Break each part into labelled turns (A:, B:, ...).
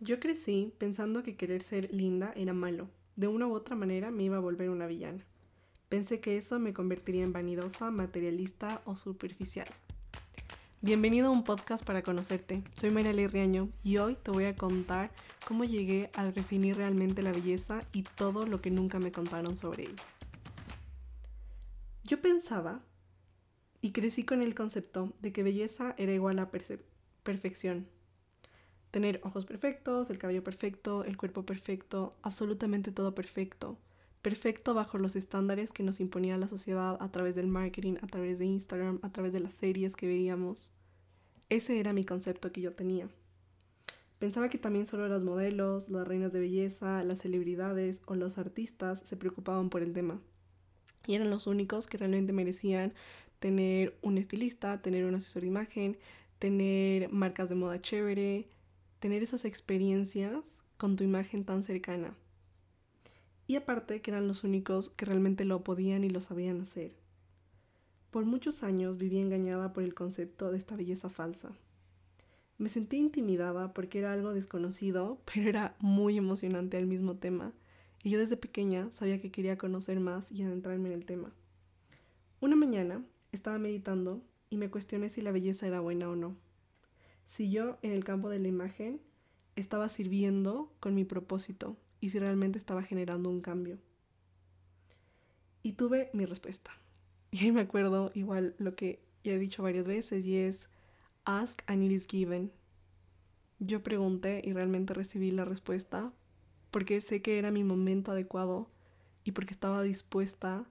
A: Yo crecí pensando que querer ser linda era malo. De una u otra manera me iba a volver una villana. Pensé que eso me convertiría en vanidosa, materialista o superficial. Bienvenido a un podcast para conocerte. Soy María Riaño y hoy te voy a contar cómo llegué a definir realmente la belleza y todo lo que nunca me contaron sobre ella. Yo pensaba y crecí con el concepto de que belleza era igual a perfección, tener ojos perfectos, el cabello perfecto, el cuerpo perfecto, absolutamente todo perfecto. Perfecto bajo los estándares que nos imponía la sociedad a través del marketing, a través de Instagram, a través de las series que veíamos. Ese era mi concepto que yo tenía. Pensaba que también solo las modelos, las reinas de belleza, las celebridades o los artistas se preocupaban por el tema. Y eran los únicos que realmente merecían tener un estilista, tener un asesor de imagen, tener marcas de moda chévere, tener esas experiencias con tu imagen tan cercana. Y aparte que eran los únicos que realmente lo podían y lo sabían hacer. Por muchos años viví engañada por el concepto de esta belleza falsa. Me sentí intimidada porque era algo desconocido, pero era muy emocionante al mismo tema, y yo desde pequeña sabía que quería conocer más y adentrarme en el tema. Una mañana estaba meditando y me cuestioné si la belleza era buena o no si yo en el campo de la imagen estaba sirviendo con mi propósito y si realmente estaba generando un cambio. Y tuve mi respuesta. Y ahí me acuerdo igual lo que ya he dicho varias veces y es ask and it is given. Yo pregunté y realmente recibí la respuesta porque sé que era mi momento adecuado y porque estaba dispuesta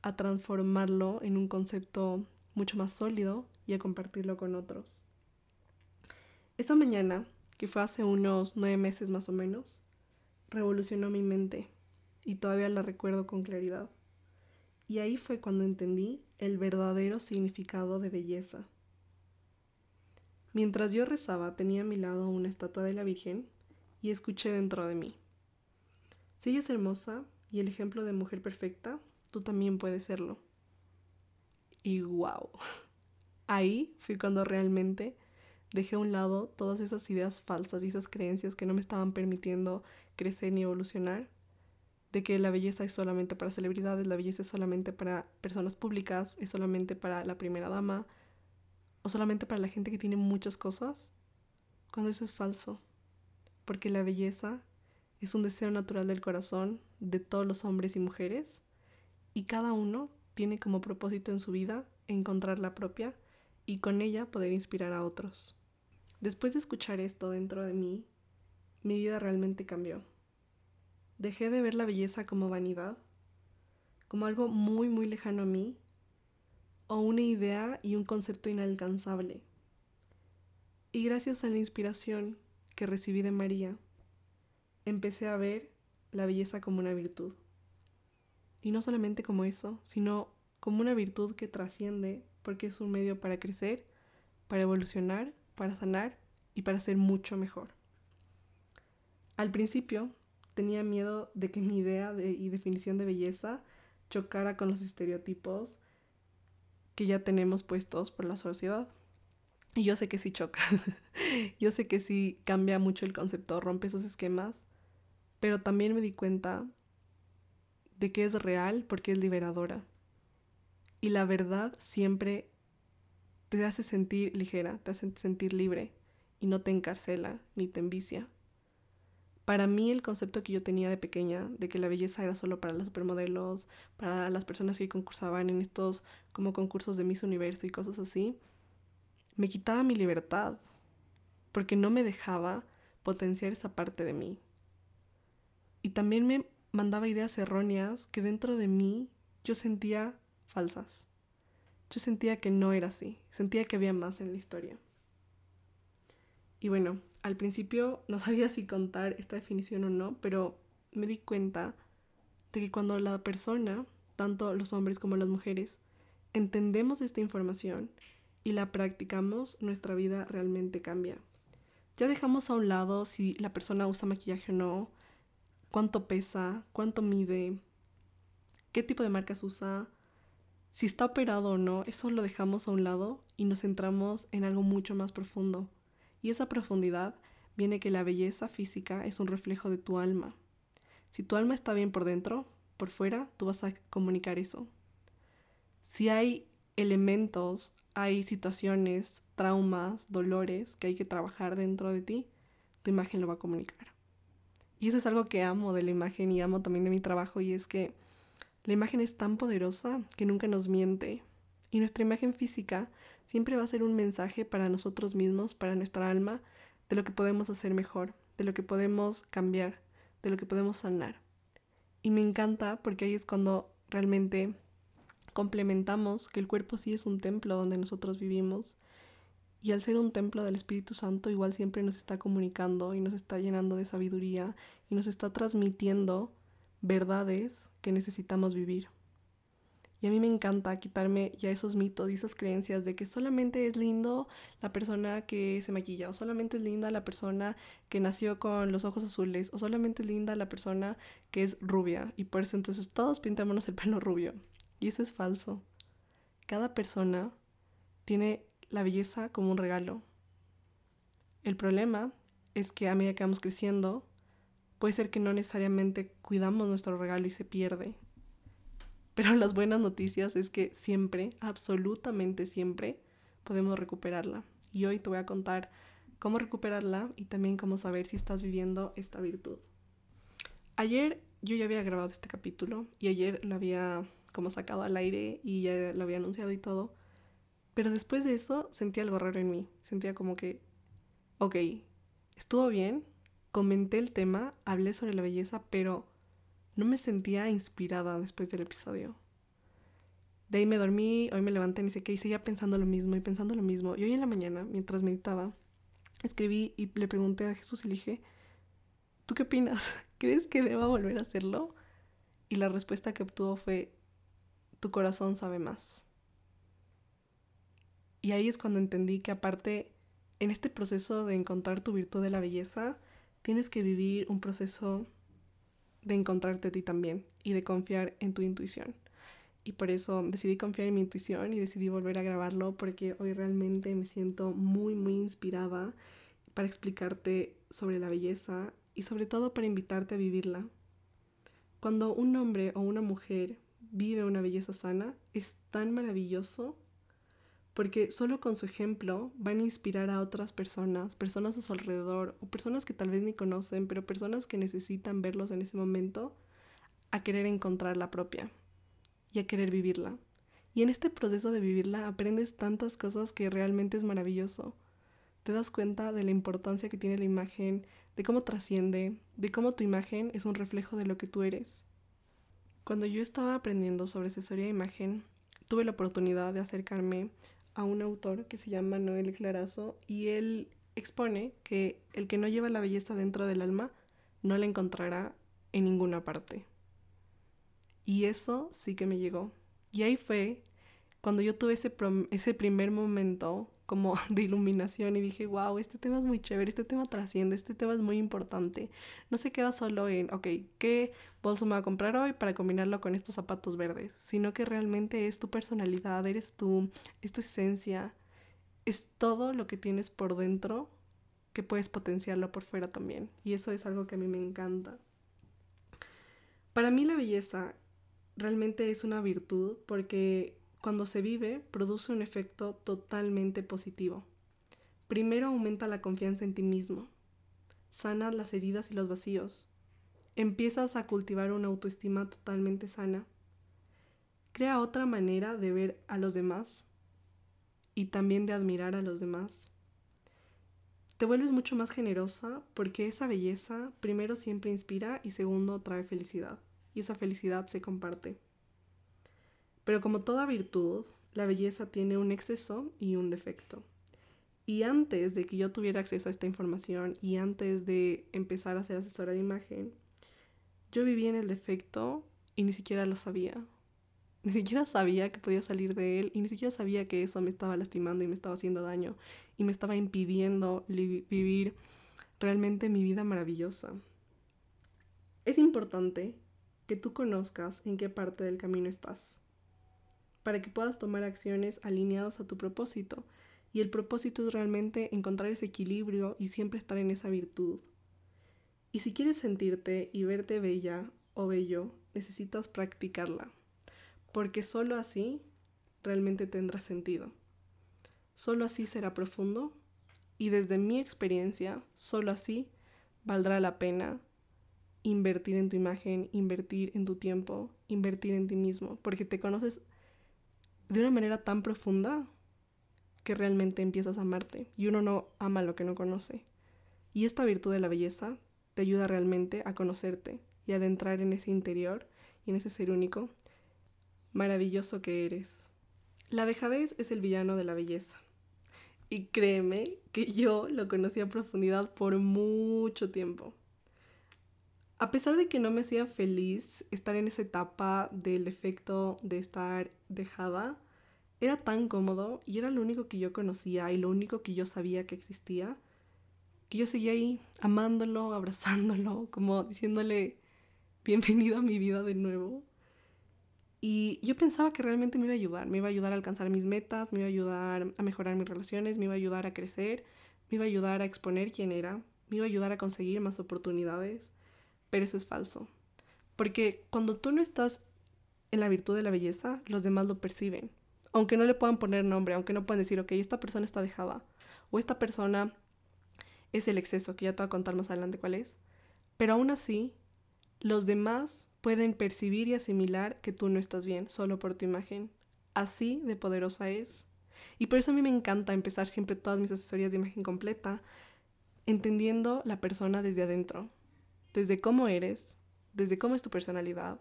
A: a transformarlo en un concepto mucho más sólido y a compartirlo con otros. Esta mañana, que fue hace unos nueve meses más o menos, revolucionó mi mente y todavía la recuerdo con claridad. Y ahí fue cuando entendí el verdadero significado de belleza. Mientras yo rezaba tenía a mi lado una estatua de la Virgen y escuché dentro de mí. Si ella es hermosa y el ejemplo de mujer perfecta, tú también puedes serlo. Y wow, ahí fue cuando realmente dejé a un lado todas esas ideas falsas y esas creencias que no me estaban permitiendo crecer ni evolucionar, de que la belleza es solamente para celebridades, la belleza es solamente para personas públicas, es solamente para la primera dama, o solamente para la gente que tiene muchas cosas, cuando eso es falso, porque la belleza es un deseo natural del corazón de todos los hombres y mujeres, y cada uno tiene como propósito en su vida encontrar la propia y con ella poder inspirar a otros. Después de escuchar esto dentro de mí, mi vida realmente cambió. Dejé de ver la belleza como vanidad, como algo muy, muy lejano a mí, o una idea y un concepto inalcanzable. Y gracias a la inspiración que recibí de María, empecé a ver la belleza como una virtud. Y no solamente como eso, sino como una virtud que trasciende porque es un medio para crecer, para evolucionar para sanar y para ser mucho mejor. Al principio tenía miedo de que mi idea y definición de belleza chocara con los estereotipos que ya tenemos puestos por la sociedad. Y yo sé que sí choca. yo sé que sí cambia mucho el concepto, rompe esos esquemas, pero también me di cuenta de que es real porque es liberadora. Y la verdad siempre te hace sentir ligera, te hace sentir libre y no te encarcela ni te envicia. Para mí el concepto que yo tenía de pequeña, de que la belleza era solo para los supermodelos, para las personas que concursaban en estos como concursos de Miss Universo y cosas así, me quitaba mi libertad, porque no me dejaba potenciar esa parte de mí. Y también me mandaba ideas erróneas que dentro de mí yo sentía falsas yo sentía que no era así, sentía que había más en la historia. Y bueno, al principio no sabía si contar esta definición o no, pero me di cuenta de que cuando la persona, tanto los hombres como las mujeres, entendemos esta información y la practicamos, nuestra vida realmente cambia. Ya dejamos a un lado si la persona usa maquillaje o no, cuánto pesa, cuánto mide, qué tipo de marcas usa, si está operado o no, eso lo dejamos a un lado y nos centramos en algo mucho más profundo. Y esa profundidad viene que la belleza física es un reflejo de tu alma. Si tu alma está bien por dentro, por fuera, tú vas a comunicar eso. Si hay elementos, hay situaciones, traumas, dolores que hay que trabajar dentro de ti, tu imagen lo va a comunicar. Y eso es algo que amo de la imagen y amo también de mi trabajo y es que la imagen es tan poderosa que nunca nos miente. Y nuestra imagen física siempre va a ser un mensaje para nosotros mismos, para nuestra alma, de lo que podemos hacer mejor, de lo que podemos cambiar, de lo que podemos sanar. Y me encanta porque ahí es cuando realmente complementamos que el cuerpo sí es un templo donde nosotros vivimos. Y al ser un templo del Espíritu Santo, igual siempre nos está comunicando y nos está llenando de sabiduría y nos está transmitiendo verdades que necesitamos vivir. Y a mí me encanta quitarme ya esos mitos y esas creencias de que solamente es lindo la persona que se maquilla, o solamente es linda la persona que nació con los ojos azules, o solamente es linda la persona que es rubia. Y por eso entonces todos pintémonos el pelo rubio. Y eso es falso. Cada persona tiene la belleza como un regalo. El problema es que a medida que vamos creciendo, puede ser que no necesariamente cuidamos nuestro regalo y se pierde. Pero las buenas noticias es que siempre, absolutamente siempre, podemos recuperarla. Y hoy te voy a contar cómo recuperarla y también cómo saber si estás viviendo esta virtud. Ayer yo ya había grabado este capítulo y ayer lo había como sacado al aire y ya lo había anunciado y todo. Pero después de eso sentí algo raro en mí. Sentía como que, ok, estuvo bien, comenté el tema, hablé sobre la belleza, pero no me sentía inspirada después del episodio. De ahí me dormí, hoy me levanté, ni sé qué, y seguía pensando lo mismo y pensando lo mismo. Y hoy en la mañana, mientras meditaba, escribí y le pregunté a Jesús y le dije, ¿tú qué opinas? ¿Crees que deba volver a hacerlo? Y la respuesta que obtuvo fue, tu corazón sabe más. Y ahí es cuando entendí que aparte, en este proceso de encontrar tu virtud de la belleza, tienes que vivir un proceso de encontrarte a ti también y de confiar en tu intuición. Y por eso decidí confiar en mi intuición y decidí volver a grabarlo porque hoy realmente me siento muy, muy inspirada para explicarte sobre la belleza y sobre todo para invitarte a vivirla. Cuando un hombre o una mujer vive una belleza sana, es tan maravilloso porque solo con su ejemplo van a inspirar a otras personas, personas a su alrededor o personas que tal vez ni conocen, pero personas que necesitan verlos en ese momento a querer encontrar la propia y a querer vivirla. Y en este proceso de vivirla aprendes tantas cosas que realmente es maravilloso. Te das cuenta de la importancia que tiene la imagen, de cómo trasciende, de cómo tu imagen es un reflejo de lo que tú eres. Cuando yo estaba aprendiendo sobre asesoría de imagen, tuve la oportunidad de acercarme a un autor que se llama Noel Clarazo y él expone que el que no lleva la belleza dentro del alma no la encontrará en ninguna parte. Y eso sí que me llegó. Y ahí fue cuando yo tuve ese, ese primer momento como de iluminación y dije, wow, este tema es muy chévere, este tema trasciende, este tema es muy importante. No se queda solo en, ok, ¿qué bolso me voy a comprar hoy para combinarlo con estos zapatos verdes? Sino que realmente es tu personalidad, eres tú, es tu esencia, es todo lo que tienes por dentro que puedes potenciarlo por fuera también. Y eso es algo que a mí me encanta. Para mí la belleza realmente es una virtud porque cuando se vive, produce un efecto totalmente positivo. Primero aumenta la confianza en ti mismo, sana las heridas y los vacíos, empiezas a cultivar una autoestima totalmente sana, crea otra manera de ver a los demás y también de admirar a los demás. Te vuelves mucho más generosa porque esa belleza primero siempre inspira y segundo trae felicidad y esa felicidad se comparte. Pero como toda virtud, la belleza tiene un exceso y un defecto. Y antes de que yo tuviera acceso a esta información y antes de empezar a ser asesora de imagen, yo vivía en el defecto y ni siquiera lo sabía. Ni siquiera sabía que podía salir de él y ni siquiera sabía que eso me estaba lastimando y me estaba haciendo daño y me estaba impidiendo vivir realmente mi vida maravillosa. Es importante que tú conozcas en qué parte del camino estás para que puedas tomar acciones alineadas a tu propósito Y el propósito es realmente encontrar ese equilibrio y siempre estar en esa virtud. Y si quieres sentirte y verte bella o bello, necesitas practicarla, porque solo así realmente tendrá sentido. Solo así será profundo y desde mi experiencia, solo así valdrá la pena invertir en tu imagen, invertir en tu tiempo, invertir en ti mismo, porque te conoces de una manera tan profunda que realmente empiezas a amarte y uno no ama lo que no conoce. Y esta virtud de la belleza te ayuda realmente a conocerte y adentrar en ese interior y en ese ser único maravilloso que eres. La dejadez es el villano de la belleza. Y créeme que yo lo conocí a profundidad por mucho tiempo. A pesar de que no me hacía feliz estar en esa etapa del efecto de estar dejada, era tan cómodo y era lo único que yo conocía y lo único que yo sabía que existía, que yo seguía ahí amándolo, abrazándolo, como diciéndole bienvenido a mi vida de nuevo. Y yo pensaba que realmente me iba a ayudar, me iba a ayudar a alcanzar mis metas, me iba a ayudar a mejorar mis relaciones, me iba a ayudar a crecer, me iba a ayudar a exponer quién era, me iba a ayudar a conseguir más oportunidades. Pero eso es falso. Porque cuando tú no estás en la virtud de la belleza, los demás lo perciben. Aunque no le puedan poner nombre, aunque no puedan decir, ok, esta persona está dejada, o esta persona es el exceso, que ya te voy a contar más adelante cuál es. Pero aún así, los demás pueden percibir y asimilar que tú no estás bien solo por tu imagen. Así de poderosa es. Y por eso a mí me encanta empezar siempre todas mis asesorías de imagen completa entendiendo la persona desde adentro, desde cómo eres, desde cómo es tu personalidad,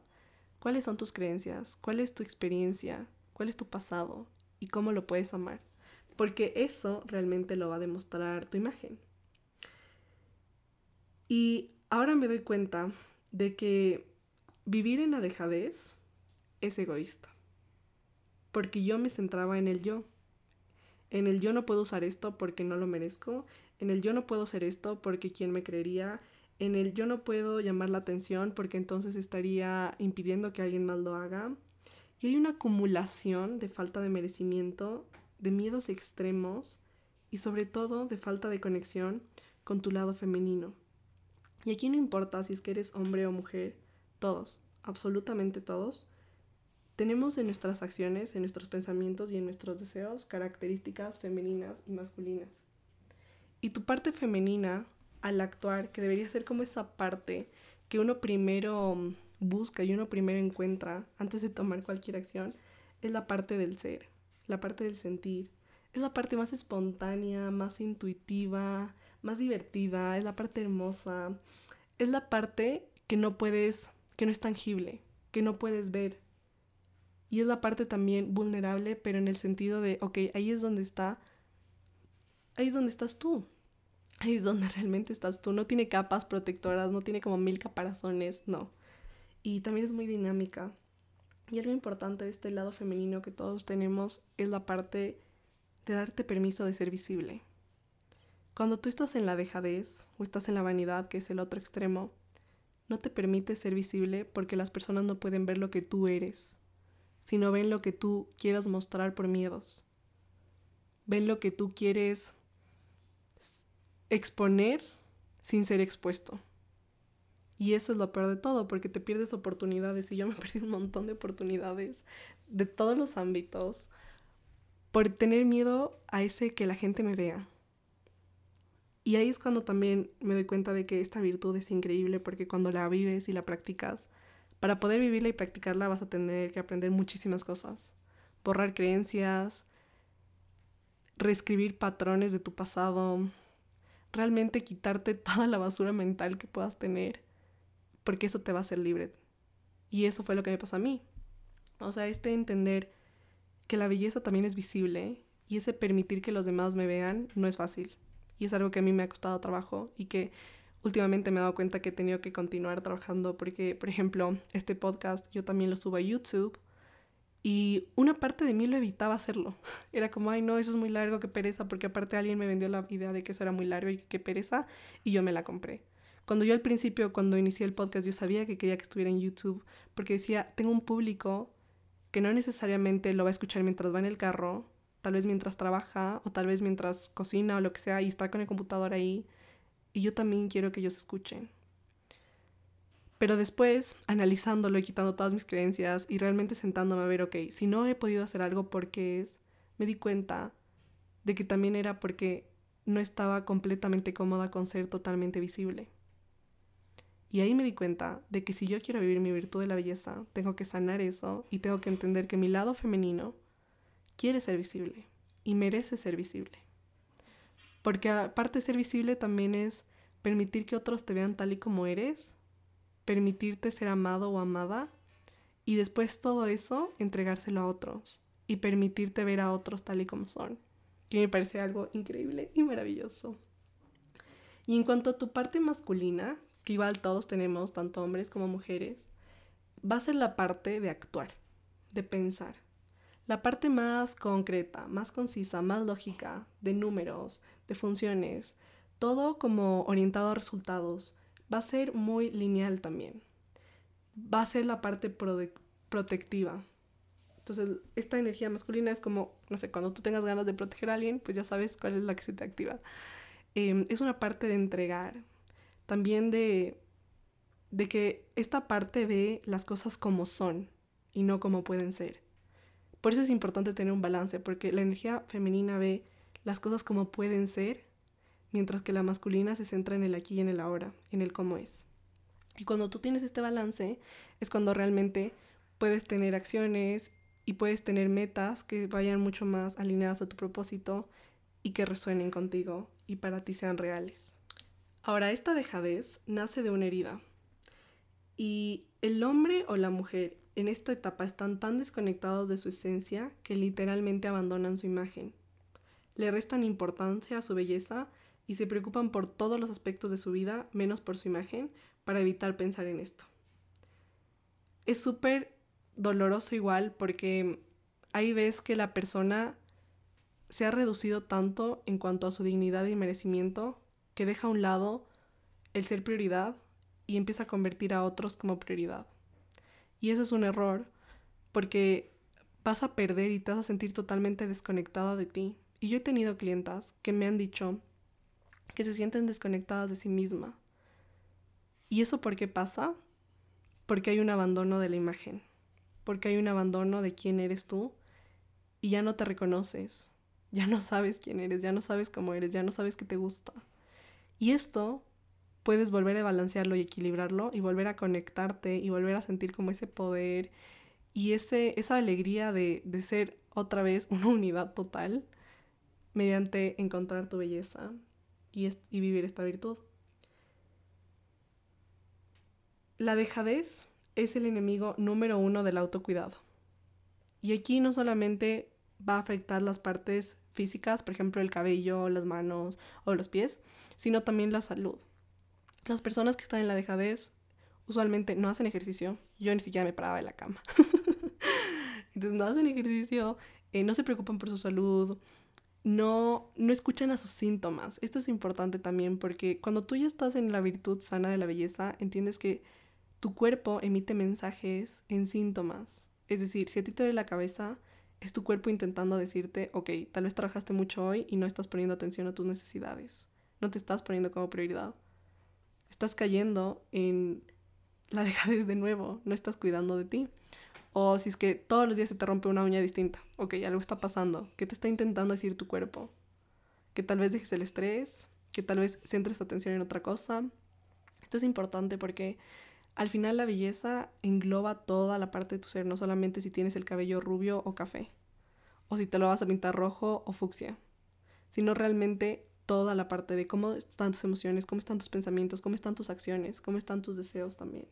A: cuáles son tus creencias, cuál es tu experiencia, cuál es tu pasado y cómo lo puedes amar. Porque eso realmente lo va a demostrar tu imagen. Y ahora me doy cuenta de que vivir en la dejadez es egoísta. Porque yo me centraba en el yo. En el yo no puedo usar esto porque no lo merezco. En el yo no puedo hacer esto porque quién me creería. En el yo no puedo llamar la atención porque entonces estaría impidiendo que alguien más lo haga. Y hay una acumulación de falta de merecimiento, de miedos extremos y sobre todo de falta de conexión con tu lado femenino. Y aquí no importa si es que eres hombre o mujer, todos, absolutamente todos, tenemos en nuestras acciones, en nuestros pensamientos y en nuestros deseos características femeninas y masculinas. Y tu parte femenina, al actuar, que debería ser como esa parte que uno primero busca y uno primero encuentra antes de tomar cualquier acción, es la parte del ser, la parte del sentir. Es la parte más espontánea, más intuitiva, más divertida, es la parte hermosa, es la parte que no puedes, que no es tangible, que no puedes ver. Y es la parte también vulnerable, pero en el sentido de, ok, ahí es donde está, ahí es donde estás tú. Es donde realmente estás tú. No tiene capas protectoras, no tiene como mil caparazones, no. Y también es muy dinámica. Y algo importante de este lado femenino que todos tenemos es la parte de darte permiso de ser visible. Cuando tú estás en la dejadez o estás en la vanidad, que es el otro extremo, no te permite ser visible porque las personas no pueden ver lo que tú eres, sino ven lo que tú quieras mostrar por miedos. Ven lo que tú quieres exponer sin ser expuesto. Y eso es lo peor de todo, porque te pierdes oportunidades y yo me perdí un montón de oportunidades de todos los ámbitos por tener miedo a ese que la gente me vea, y ahí es cuando también me doy cuenta de que esta virtud es increíble porque cuando la vives y la practicas, para poder vivirla y practicarla vas a tener que aprender muchísimas cosas. Borrar creencias, reescribir patrones de tu pasado, realmente quitarte toda la basura mental que puedas tener, porque eso te va a hacer libre. Y eso fue lo que me pasó a mí. O sea, este entender que la belleza también es visible y ese permitir que los demás me vean no es fácil. Y es algo que a mí me ha costado trabajo y que últimamente me he dado cuenta que he tenido que continuar trabajando porque, por ejemplo, este podcast yo también lo subo a YouTube y una parte de mí lo evitaba hacerlo. Era como, ay, no, eso es muy largo, qué pereza, porque aparte alguien me vendió la idea de que eso era muy largo y qué pereza y yo me la compré. Cuando yo al principio, cuando inicié el podcast, yo sabía que quería que estuviera en YouTube porque decía, tengo un público que no necesariamente lo va a escuchar mientras va en el carro, tal vez mientras trabaja o tal vez mientras cocina o lo que sea y está con el computador ahí. Y yo también quiero que ellos escuchen. Pero después, analizándolo y quitando todas mis creencias y realmente sentándome a ver, ok, si no he podido hacer algo porque es, me di cuenta de que también era porque no estaba completamente cómoda con ser totalmente visible. Y ahí me di cuenta de que si yo quiero vivir mi virtud de la belleza, tengo que sanar eso y tengo que entender que mi lado femenino quiere ser visible y merece ser visible. Porque aparte de ser visible también es permitir que otros te vean tal y como eres, permitirte ser amado o amada y después todo eso entregárselo a otros y permitirte ver a otros tal y como son que me parece algo increíble y maravilloso. Y en cuanto a tu parte masculina, que igual todos tenemos, tanto hombres como mujeres, va a ser la parte de actuar, de pensar. La parte más concreta, más concisa, más lógica, de números, de funciones, todo como orientado a resultados, va a ser muy lineal también. Va a ser la parte protectiva, entonces, esta energía masculina es como, no sé, cuando tú tengas ganas de proteger a alguien, pues ya sabes cuál es la que se te activa. Em, es una parte de entregar, también de, de que esta parte ve las cosas como son y no como pueden ser. Por eso es importante tener un balance, porque la energía femenina ve las cosas como pueden ser, mientras que la masculina se centra en el aquí y en el ahora, en el cómo es. Y cuando tú tienes este balance, es cuando realmente puedes tener acciones y puedes tener metas que vayan mucho más alineadas a tu propósito y que resuenen contigo y para ti sean reales. Ahora, esta dejadez nace de una herida y el hombre o la mujer en esta etapa están tan desconectados de su esencia que literalmente abandonan su imagen. Le restan importancia a su belleza y se preocupan por todos los aspectos de su vida menos por su imagen para evitar pensar en esto. Es súper doloroso igual porque ahí ves que la persona se ha reducido tanto en cuanto a su dignidad y merecimiento que deja a un lado el ser prioridad y empieza a convertir a otros como prioridad. Y eso es un error porque vas a perder y te vas a sentir totalmente desconectada de ti. Y yo he tenido clientas que me han dicho que se sienten desconectadas de sí misma. ¿Y eso por qué pasa? Porque hay un abandono de la imagen porque hay un abandono de quién eres tú y ya no te reconoces, ya no sabes quién eres, ya no sabes cómo eres, ya no sabes qué te gusta. Y esto puedes volver a balancearlo y equilibrarlo y volver a conectarte y volver a sentir como ese poder y ese, esa alegría de, de ser otra vez una unidad total mediante encontrar tu belleza y, vivir esta virtud. La dejadez es el enemigo número uno del autocuidado. Y aquí no solamente va a afectar las partes físicas, por ejemplo el cabello, las manos o los pies, sino también la salud. Las personas que están en la dejadez usualmente no hacen ejercicio. Yo ni siquiera me paraba de la cama. Entonces no hacen ejercicio, eh, no se preocupan por su salud, no, no escuchan a sus síntomas. Esto es importante también porque cuando tú ya estás en la virtud sana de la belleza, entiendes que tu cuerpo emite mensajes en síntomas. Es decir, si a ti te duele la cabeza, es tu cuerpo intentando decirte, ok, tal vez trabajaste mucho hoy y no estás poniendo atención a tus necesidades. No te estás poniendo como prioridad. Estás cayendo en la dejadez de nuevo, no estás cuidando de ti. O si es que todos los días se te rompe una uña distinta, ok, algo está pasando. ¿Qué te está intentando decir tu cuerpo? Que tal vez dejes el estrés, que tal vez centres tu atención en otra cosa. Esto es importante porque al final la belleza engloba toda la parte de tu ser, no solamente si tienes el cabello rubio o café, o si te lo vas a pintar rojo o fucsia, sino realmente toda la parte de cómo están tus emociones, cómo están tus pensamientos, cómo están tus acciones, cómo están tus deseos también.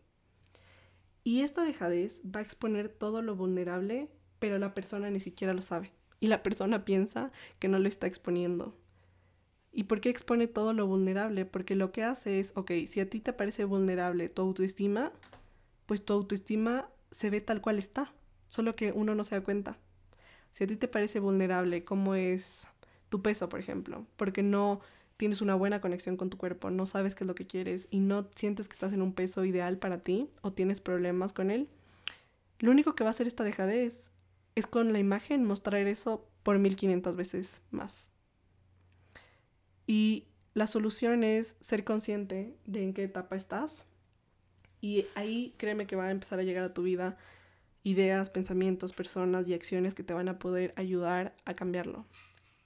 A: Y esta dejadez va a exponer todo lo vulnerable, pero la persona ni siquiera lo sabe. Y la persona piensa que no lo está exponiendo. ¿Y por qué expone todo lo vulnerable? Porque lo que hace es, ok, si a ti te parece vulnerable tu autoestima, pues tu autoestima se ve tal cual está, solo que uno no se da cuenta. Si a ti te parece vulnerable cómo es tu peso, por ejemplo, porque no tienes una buena conexión con tu cuerpo, no sabes qué es lo que quieres y no sientes que estás en un peso ideal para ti o tienes problemas con él, lo único que va a hacer esta dejadez es con la imagen mostrar eso por 1500 veces más. Y la solución es ser consciente de en qué etapa estás. Y ahí créeme que va a empezar a llegar a tu vida ideas, pensamientos, personas y acciones que te van a poder ayudar a cambiarlo.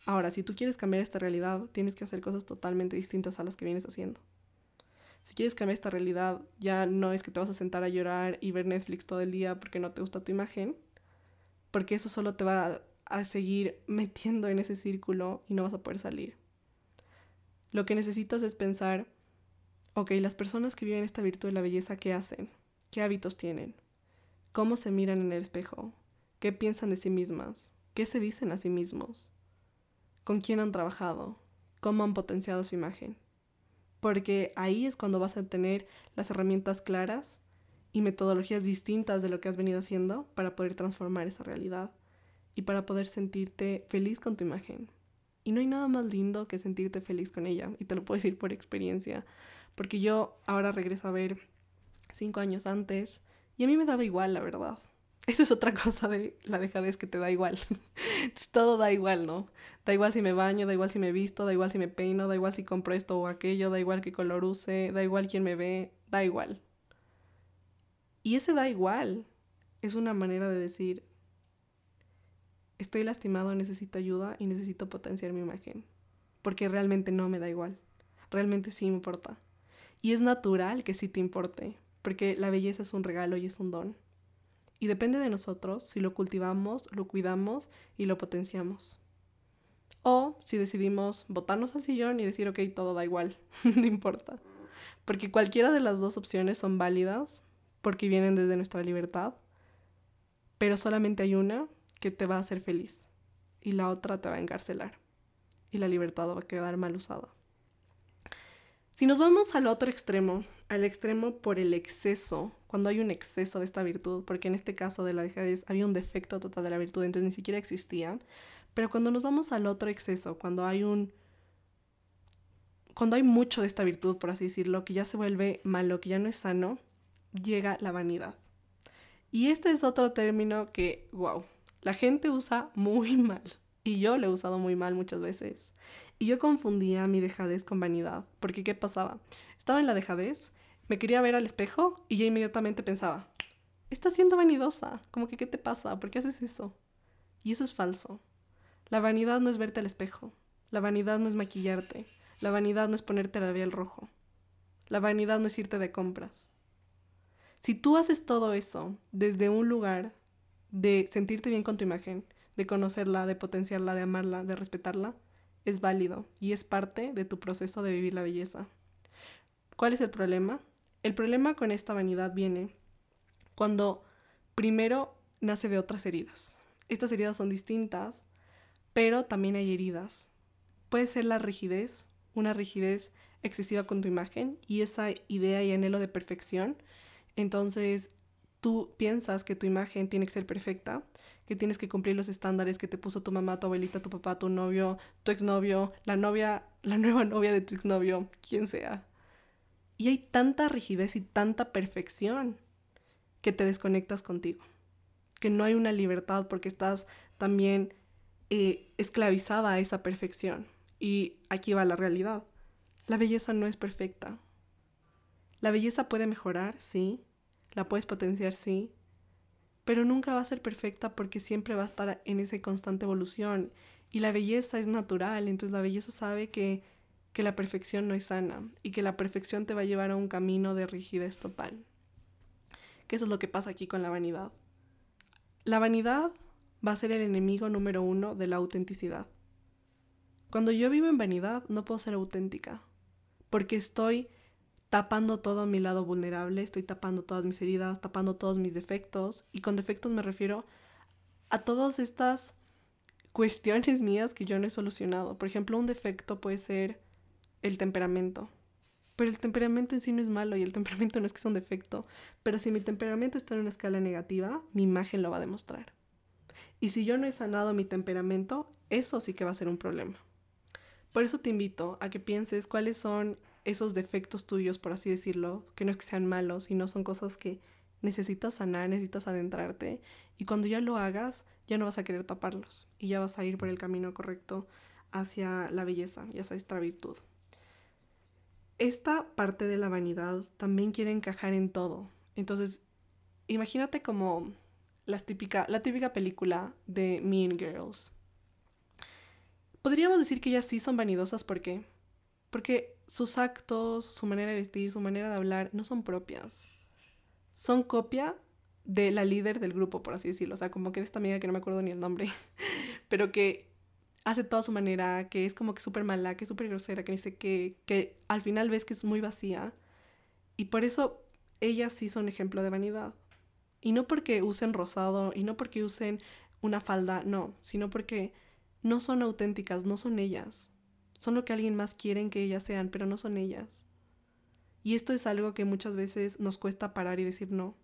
A: Ahora, si tú quieres cambiar esta realidad, tienes que hacer cosas totalmente distintas a las que vienes haciendo. Si quieres cambiar esta realidad, ya no es que te vas a sentar a llorar y ver Netflix todo el día porque no te gusta tu imagen, porque eso solo te va a seguir metiendo en ese círculo y no vas a poder salir. Lo que necesitas es pensar, ok, las personas que viven esta virtud de la belleza, ¿qué hacen? ¿Qué hábitos tienen? ¿Cómo se miran en el espejo? ¿Qué piensan de sí mismas? ¿Qué se dicen a sí mismos? ¿Con quién han trabajado? ¿Cómo han potenciado su imagen? porque ahí es cuando vas a tener las herramientas claras y metodologías distintas de lo que has venido haciendo para poder transformar esa realidad y para poder sentirte feliz con tu imagen. Y no hay nada más lindo que sentirte feliz con ella, y te lo puedo decir por experiencia, porque yo ahora regreso a ver cinco años antes y a mí me daba igual, la verdad. Eso es otra cosa de la dejadez que te da igual. Todo da igual, ¿no? Da igual si me baño, da igual si me visto, da igual si me peino, da igual si compro esto o aquello, da igual qué color use, da igual quién me ve, da igual. Y ese da igual es una manera de decir, estoy lastimado, necesito ayuda y necesito potenciar mi imagen. Porque realmente no me da igual. Realmente sí me importa. Y es natural que sí te importe, porque la belleza es un regalo y es un don. Y depende de nosotros si lo cultivamos, lo cuidamos y lo potenciamos. O si decidimos botarnos al sillón y decir, ok, todo da igual, no importa. Porque cualquiera de las dos opciones son válidas porque vienen desde nuestra libertad, pero solamente hay una que te va a hacer feliz y la otra te va a encarcelar y la libertad va a quedar mal usada. Si nos vamos al otro extremo, al extremo por el exceso, cuando hay un exceso de esta virtud, porque en este caso de la dejadez había un defecto total de la virtud, entonces ni siquiera existía, pero cuando nos vamos al otro exceso, cuando hay un cuando hay mucho de esta virtud, por así decirlo, que ya se vuelve malo, que ya no es sano, llega la vanidad. Y este es otro término que, wow, la gente usa muy mal. Y yo lo he usado muy mal muchas veces. Y yo confundía mi dejadez con vanidad, porque ¿qué pasaba? Estaba en la dejadez, me quería ver al espejo y ya inmediatamente pensaba, estás siendo vanidosa, como que ¿qué te pasa? ¿Por qué haces eso? Y eso es falso. La vanidad no es verte al espejo, la vanidad no es maquillarte, la vanidad no es ponerte la labial rojo, la vanidad no es irte de compras. Si tú haces todo eso desde un lugar de sentirte bien con tu imagen, de conocerla, de potenciarla, de amarla, de respetarla, es válido y es parte de tu proceso de vivir la belleza. ¿Cuál es el problema? El problema con esta vanidad viene cuando primero nace de otras heridas. Estas heridas son distintas, pero también hay heridas. Puede ser la rigidez, una rigidez excesiva con tu imagen y esa idea y anhelo de perfección. Entonces tú piensas que tu imagen tiene que ser perfecta, que tienes que cumplir los estándares que te puso tu mamá, tu abuelita, tu papá, tu novio, tu exnovio, la novia, la nueva novia de tu exnovio, quien sea. Y hay tanta rigidez y tanta perfección que te desconectas contigo, que no hay una libertad porque estás también eh, esclavizada a esa perfección. Y aquí va la realidad. La belleza no es perfecta. La belleza puede mejorar, sí, la puedes potenciar, sí, pero nunca va a ser perfecta porque siempre va a estar en esa constante evolución. Y la belleza es natural, entonces la belleza sabe que, que la perfección no es sana y que la perfección te va a llevar a un camino de rigidez total. Que eso es lo que pasa aquí con la vanidad. La vanidad va a ser el enemigo número uno de la autenticidad. Cuando yo vivo en vanidad no puedo ser auténtica, porque estoy tapando todo mi lado vulnerable, estoy tapando todas mis heridas, tapando todos mis defectos. Y con defectos me refiero a todas estas cuestiones mías que yo no he solucionado. Por ejemplo, un defecto puede ser el temperamento. Pero el temperamento en sí no es malo y el temperamento no es que sea un defecto. Pero si mi temperamento está en una escala negativa, mi imagen lo va a demostrar. Y si yo no he sanado mi temperamento, eso sí que va a ser un problema. Por eso te invito a que pienses cuáles son esos defectos tuyos, por así decirlo, que no es que sean malos, sino son cosas que necesitas sanar, necesitas adentrarte y cuando ya lo hagas ya no vas a querer taparlos y ya vas a ir por el camino correcto hacia la belleza y hacia esta virtud. Esta parte de la vanidad también quiere encajar en todo. Entonces, imagínate como típica, la típica película de Mean Girls. Podríamos decir que ellas sí son vanidosas, ¿por qué? Porque sus actos, su manera de vestir, su manera de hablar no son propias. Son copia de la líder del grupo, por así decirlo. O sea, como que de esta amiga que no me acuerdo ni el nombre, pero que hace toda su manera, que es como que súper mala, que es súper grosera, que dice que, que al final ves que es muy vacía. Y por eso ellas sí son ejemplo de vanidad. Y no porque usen rosado, y no porque usen una falda, no, sino porque no son auténticas, no son ellas. Son lo que alguien más quiere que ellas sean, pero no son ellas. Y esto es algo que muchas veces nos cuesta parar y decir no.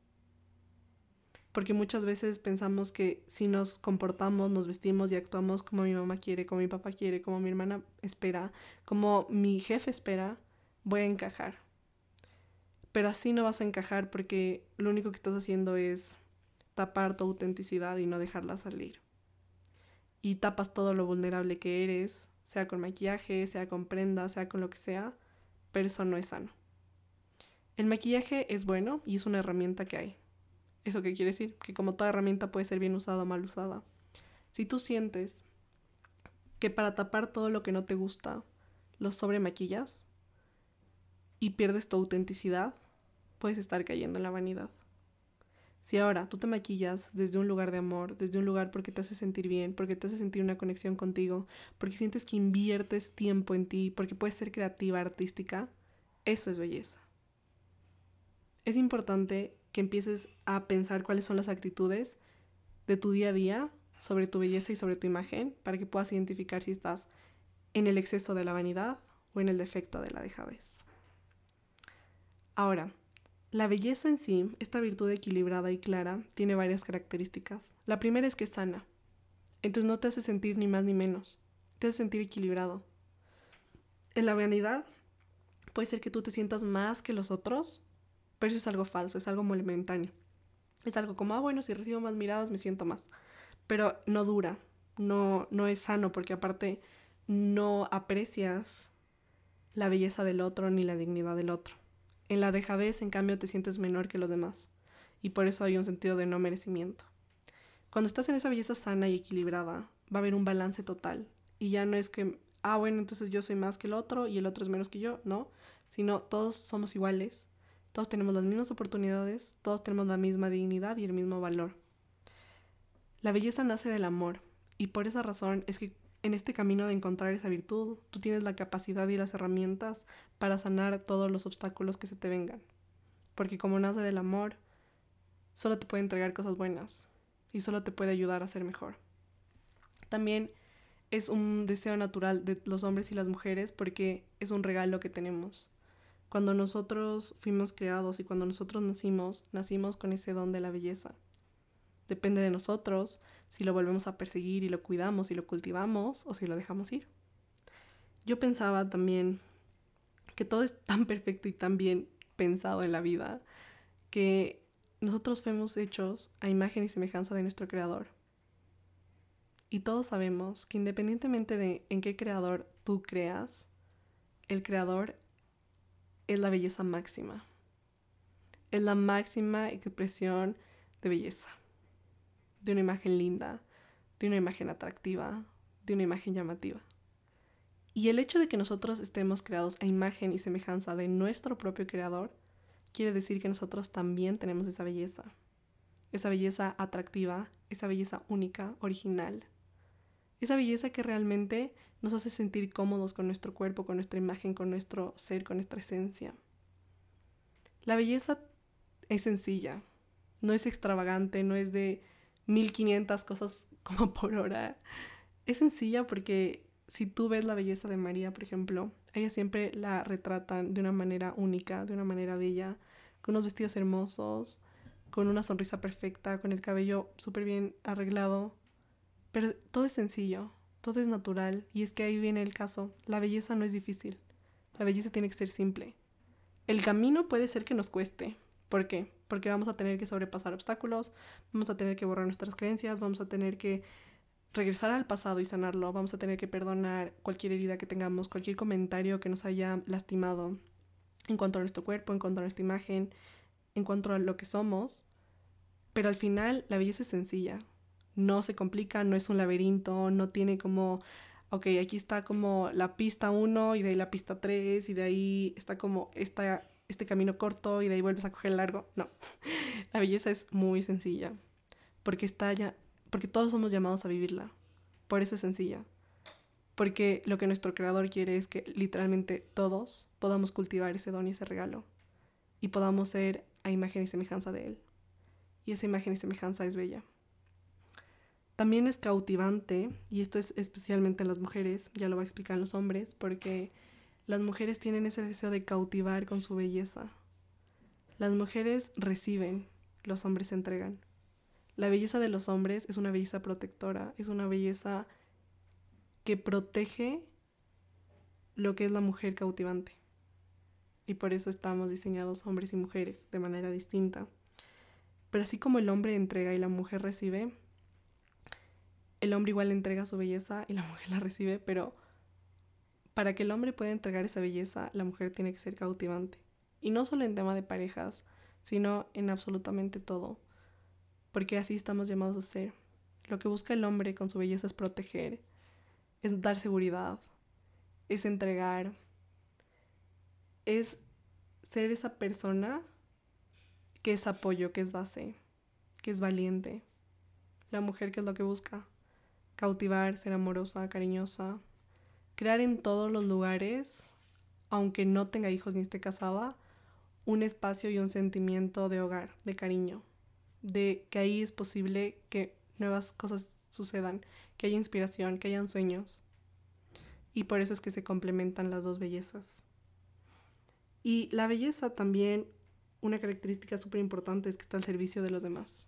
A: Porque muchas veces pensamos que si nos comportamos, nos vestimos y actuamos como mi mamá quiere, como mi papá quiere, como mi hermana espera, como mi jefe espera, voy a encajar. Pero así no vas a encajar porque lo único que estás haciendo es tapar tu autenticidad y no dejarla salir y tapas todo lo vulnerable que eres, sea con maquillaje, sea con prendas, sea con lo que sea, pero eso no es sano. El maquillaje es bueno y es una herramienta que hay. ¿Eso qué quiere decir? Que como toda herramienta puede ser bien usada o mal usada. Si tú sientes que para tapar todo lo que no te gusta lo sobremaquillas y pierdes tu autenticidad, puedes estar cayendo en la vanidad. Si ahora tú te maquillas desde un lugar de amor, desde un lugar porque te hace sentir bien, porque te hace sentir una conexión contigo, porque sientes que inviertes tiempo en ti, porque puedes ser creativa, artística, eso es belleza. Es importante que empieces a pensar cuáles son las actitudes de tu día a día sobre tu belleza y sobre tu imagen para que puedas identificar si estás en el exceso de la vanidad o en el defecto de la dejadez. Ahora, la belleza en sí, esta virtud equilibrada y clara, tiene varias características. La primera es que es sana. Entonces no te hace sentir ni más ni menos. Te hace sentir equilibrado. En la vanidad, puede ser que tú te sientas más que los otros, pero eso es algo falso, es algo momentáneo. Es algo como, ah, bueno, si recibo más miradas me siento más. Pero no dura, no, no es sano porque aparte no aprecias la belleza del otro ni la dignidad del otro. En la dejadez, en cambio, te sientes menor que los demás, y por eso hay un sentido de no merecimiento. Cuando estás en esa belleza sana y equilibrada, va a haber un balance total, y ya no es que, ah, bueno, entonces yo soy más que el otro y el otro es menos que yo, no, sino todos somos iguales, todos tenemos las mismas oportunidades, todos tenemos la misma dignidad y el mismo valor. La belleza nace del amor, y por esa razón es que en este camino de encontrar esa virtud, tú tienes la capacidad y las herramientas para sanar todos los obstáculos que se te vengan. Porque como nace del amor, solo te puede entregar cosas buenas y solo te puede ayudar a ser mejor. También es un deseo natural de los hombres y las mujeres porque es un regalo que tenemos. Cuando nosotros fuimos creados y cuando nosotros nacimos, nacimos con ese don de la belleza. Depende de nosotros si lo volvemos a perseguir y lo cuidamos y lo cultivamos o si lo dejamos ir. Yo pensaba también que todo es tan perfecto y tan bien pensado en la vida que nosotros fuimos hechos a imagen y semejanza de nuestro creador. Y todos sabemos que independientemente de en qué creador tú creas, el creador es la belleza máxima. Es la máxima expresión de belleza de una imagen linda, de una imagen atractiva, de una imagen llamativa. Y el hecho de que nosotros estemos creados a imagen y semejanza de nuestro propio creador quiere decir que nosotros también tenemos esa belleza. Esa belleza atractiva, esa belleza única, original. Esa belleza que realmente nos hace sentir cómodos con nuestro cuerpo, con nuestra imagen, con nuestro ser, con nuestra esencia. La belleza es sencilla, no es extravagante, no es de 1500 cosas como por hora. Es sencilla porque si tú ves la belleza de María, por ejemplo, ella siempre la retratan de una manera única, de una manera bella, con unos vestidos hermosos, con una sonrisa perfecta, con el cabello súper bien arreglado. Pero todo es sencillo, todo es natural y es que ahí viene el caso. La belleza no es difícil, la belleza tiene que ser simple. El camino puede ser que nos cueste, ¿Por qué? Porque vamos a tener que sobrepasar obstáculos, vamos a tener que borrar nuestras creencias, vamos a tener que regresar al pasado y sanarlo, vamos a tener que perdonar cualquier herida que tengamos, cualquier comentario que nos haya lastimado en cuanto a nuestro cuerpo, en cuanto a nuestra imagen, en cuanto a lo que somos. Pero al final la belleza es sencilla, no se complica, no es un laberinto, no tiene como, ok, aquí está como la pista 1 y de ahí la pista 3 y de ahí está como esta, este camino corto y de ahí vuelves a coger largo. No, la belleza es muy sencilla, porque está ya, porque todos somos llamados a vivirla. Por eso es sencilla. Porque lo que nuestro creador quiere es que literalmente todos podamos cultivar ese don y ese regalo. Y podamos ser a imagen y semejanza de él. Y esa imagen y semejanza es bella. También es cautivante, y esto es especialmente en las mujeres, ya lo va a explicar los hombres, porque las mujeres tienen ese deseo de cautivar con su belleza. Las mujeres reciben, los hombres entregan. La belleza de los hombres es una belleza protectora, es una belleza que protege lo que es la mujer cautivante. Y por eso estamos diseñados hombres y mujeres de manera distinta. Pero así como el hombre entrega y la mujer recibe, el hombre igual entrega su belleza y la mujer la recibe, pero para que el hombre pueda entregar esa belleza, la mujer tiene que ser cautivante. Y no solo en tema de parejas, sino en absolutamente todo porque así estamos llamados a ser. Lo que busca el hombre con su belleza es proteger, es dar seguridad, es entregar, es ser esa persona que es apoyo, que es base, que es valiente. La mujer que es lo que busca, cautivar, ser amorosa, cariñosa, crear en todos los lugares, aunque no tenga hijos ni esté casada, un espacio y un sentimiento de hogar, de cariño de que ahí es posible que nuevas cosas sucedan, que haya inspiración, que hayan sueños. Y por eso es que se complementan las dos bellezas. Y la belleza también, una característica súper importante es que está al servicio de los demás,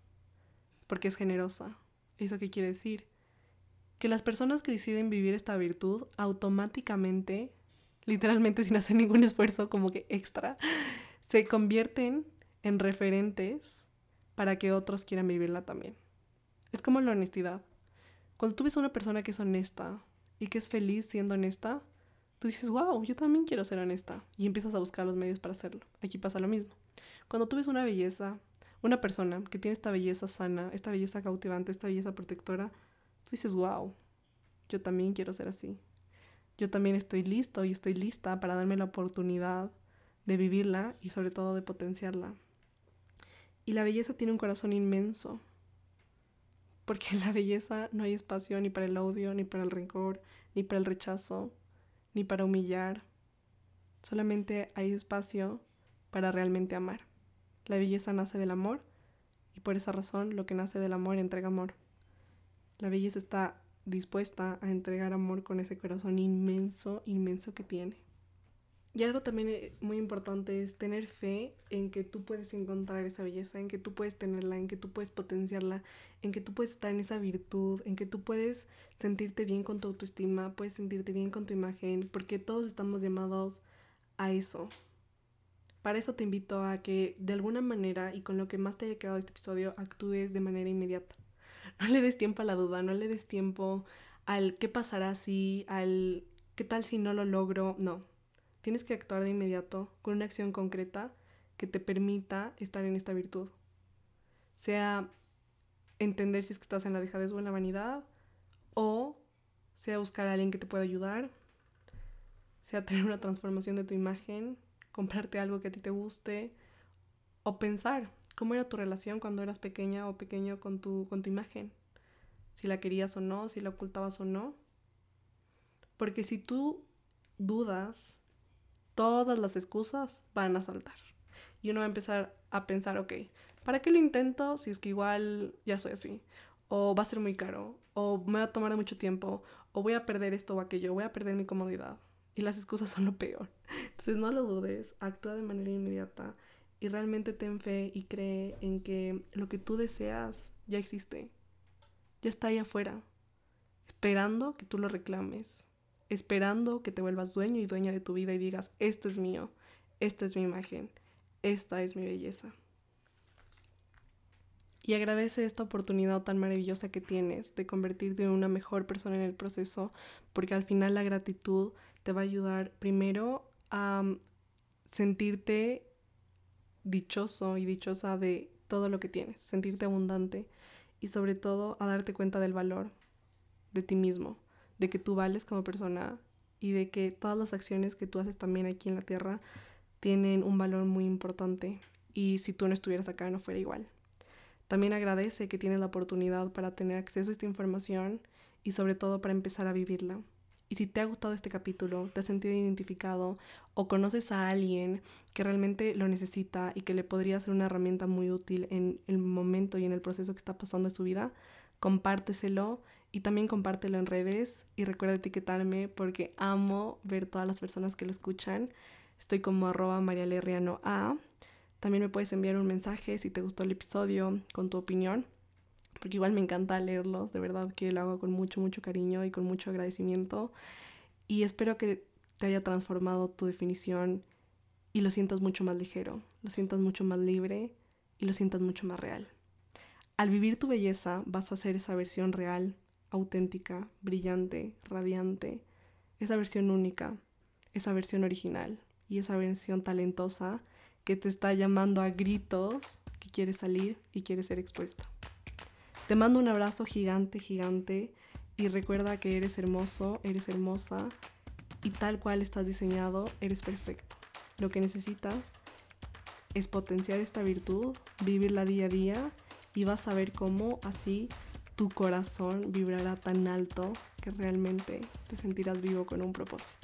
A: porque es generosa. ¿Eso qué quiere decir? Que las personas que deciden vivir esta virtud automáticamente, literalmente sin hacer ningún esfuerzo como que extra, se convierten en referentes para que otros quieran vivirla también. Es como la honestidad. Cuando tú ves una persona que es honesta y que es feliz siendo honesta, tú dices, wow, yo también quiero ser honesta. Y empiezas a buscar los medios para hacerlo. Aquí pasa lo mismo. Cuando tú ves una belleza, una persona que tiene esta belleza sana, esta belleza cautivante, esta belleza protectora, tú dices, wow, yo también quiero ser así. Yo también estoy listo y estoy lista para darme la oportunidad de vivirla y sobre todo de potenciarla. Y la belleza tiene un corazón inmenso, porque en la belleza no hay espacio ni para el odio, ni para el rencor, ni para el rechazo, ni para humillar. Solamente hay espacio para realmente amar. La belleza nace del amor y por esa razón lo que nace del amor entrega amor. La belleza está dispuesta a entregar amor con ese corazón inmenso, inmenso que tiene. Y algo también eh, muy importante es tener fe en que tú puedes encontrar esa belleza, en que tú puedes tenerla, en que tú puedes potenciarla, en que tú puedes estar en esa virtud, en que tú puedes sentirte bien con tu autoestima, puedes sentirte bien con tu imagen, porque todos estamos llamados a eso. Para eso te invito a que de alguna manera y con lo que más te haya quedado este episodio actúes de manera inmediata. No le des tiempo a la duda, no le des tiempo al qué pasará si, al qué tal si no lo logro, no Tienes que actuar de inmediato con una acción concreta que te permita estar en esta virtud. Sea entender si es que estás en la dejadez o en la vanidad, o sea buscar a alguien que te pueda ayudar, sea tener una transformación de tu imagen, comprarte algo que a ti te guste, o pensar cómo era tu relación cuando eras pequeña o pequeño con tu, con tu imagen, si la querías o no, si la ocultabas o no. Porque si tú dudas todas las excusas van a saltar. Y uno va a empezar a pensar, ok, ¿para qué lo intento si es que igual ya soy así? O va a ser muy caro, o me va a tomar mucho tiempo, o voy a perder esto o aquello, voy a perder mi comodidad. Y las excusas son lo peor. Entonces no lo dudes, actúa de manera inmediata y realmente ten fe y cree en que lo que tú deseas ya existe. Ya está ahí afuera, esperando que tú lo reclames esperando que te vuelvas dueño y dueña de tu vida y digas, esto es mío, esta es mi imagen, esta es mi belleza. Y agradece esta oportunidad tan maravillosa que tienes de convertirte en una mejor persona en el proceso, porque al final la gratitud te va a ayudar primero a mm, sentirte dichoso y dichosa de todo lo que tienes, sentirte abundante y sobre todo a darte cuenta del valor de ti mismo, de que tú vales como persona y de que todas las acciones que tú haces también aquí en la tierra tienen un valor muy importante y si tú no estuvieras acá no fuera igual. También agradece que tienes la oportunidad para tener acceso a esta información y sobre todo para empezar a vivirla. Y si te ha gustado este capítulo, te has sentido identificado o conoces a alguien que realmente lo necesita y que le podría ser una herramienta muy útil en el momento y en el proceso que está pasando en su vida, compárteselo y también compártelo en redes y recuerda etiquetarme porque amo ver todas las personas que lo escuchan. Estoy como arroba A. También me puedes enviar un mensaje si te gustó el episodio con tu opinión porque igual me encanta leerlos, de verdad que lo hago con mucho, mucho cariño y con mucho agradecimiento. Y espero que te haya transformado tu definición y lo sientas mucho más ligero, lo sientas mucho más libre y lo sientas mucho más real. Al vivir tu belleza vas a ser esa versión real, auténtica, brillante, radiante, esa versión única, esa versión original y esa versión talentosa que te está llamando a gritos que quiere salir y quiere ser expuesta. Te mando un abrazo gigante, gigante y recuerda que eres hermoso, eres hermosa y tal cual estás diseñado, eres perfecto. Lo que necesitas es potenciar esta virtud, vivirla día a día y vas a ver cómo así tu corazón vibrará tan alto que realmente te sentirás vivo con un propósito.